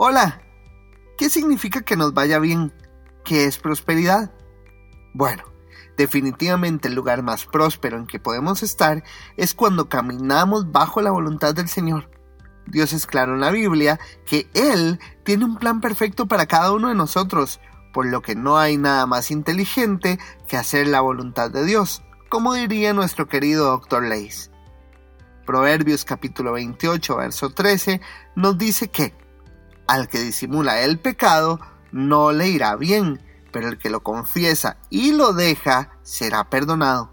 Hola, ¿qué significa que nos vaya bien? ¿Qué es prosperidad? Bueno, definitivamente el lugar más próspero en que podemos estar es cuando caminamos bajo la voluntad del Señor. Dios es claro en la Biblia que Él tiene un plan perfecto para cada uno de nosotros, por lo que no hay nada más inteligente que hacer la voluntad de Dios, como diría nuestro querido Dr. Leis. Proverbios capítulo 28, verso 13 nos dice que al que disimula el pecado no le irá bien, pero el que lo confiesa y lo deja será perdonado.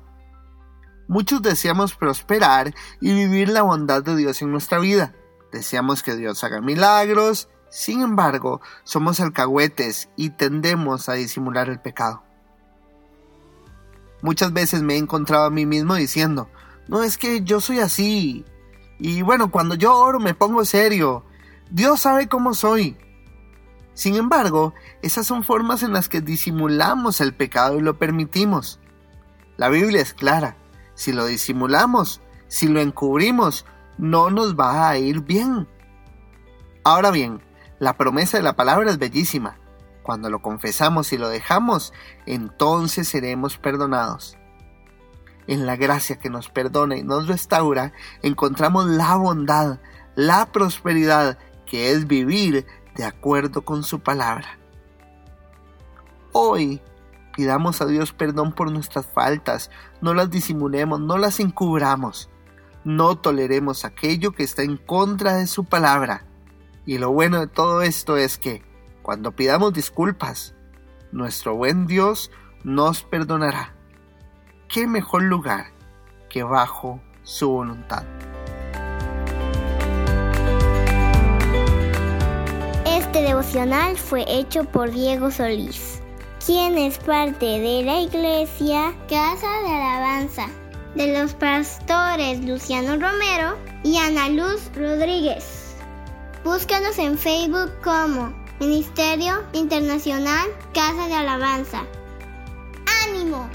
Muchos deseamos prosperar y vivir la bondad de Dios en nuestra vida. Deseamos que Dios haga milagros, sin embargo, somos alcahuetes y tendemos a disimular el pecado. Muchas veces me he encontrado a mí mismo diciendo, no es que yo soy así. Y bueno, cuando yo oro me pongo serio Dios sabe cómo soy. Sin embargo, esas son formas en las que disimulamos el pecado y lo permitimos. La Biblia es clara. Si lo disimulamos, si lo encubrimos, no nos va a ir bien. Ahora bien, la promesa de la palabra es bellísima. Cuando lo confesamos y lo dejamos, entonces seremos perdonados. En la gracia que nos perdona y nos restaura, encontramos la bondad, la prosperidad que es vivir de acuerdo con su palabra. Hoy pidamos a Dios perdón por nuestras faltas, no las disimulemos, no las encubramos, no toleremos aquello que está en contra de su palabra. Y lo bueno de todo esto es que, cuando pidamos disculpas, nuestro buen Dios nos perdonará. ¿Qué mejor lugar que bajo su voluntad? Este devocional fue hecho por Diego Solís, quien es parte de la iglesia Casa de Alabanza, de los pastores Luciano Romero y Ana Luz Rodríguez. Búscanos en Facebook como Ministerio Internacional Casa de Alabanza. ¡Ánimo!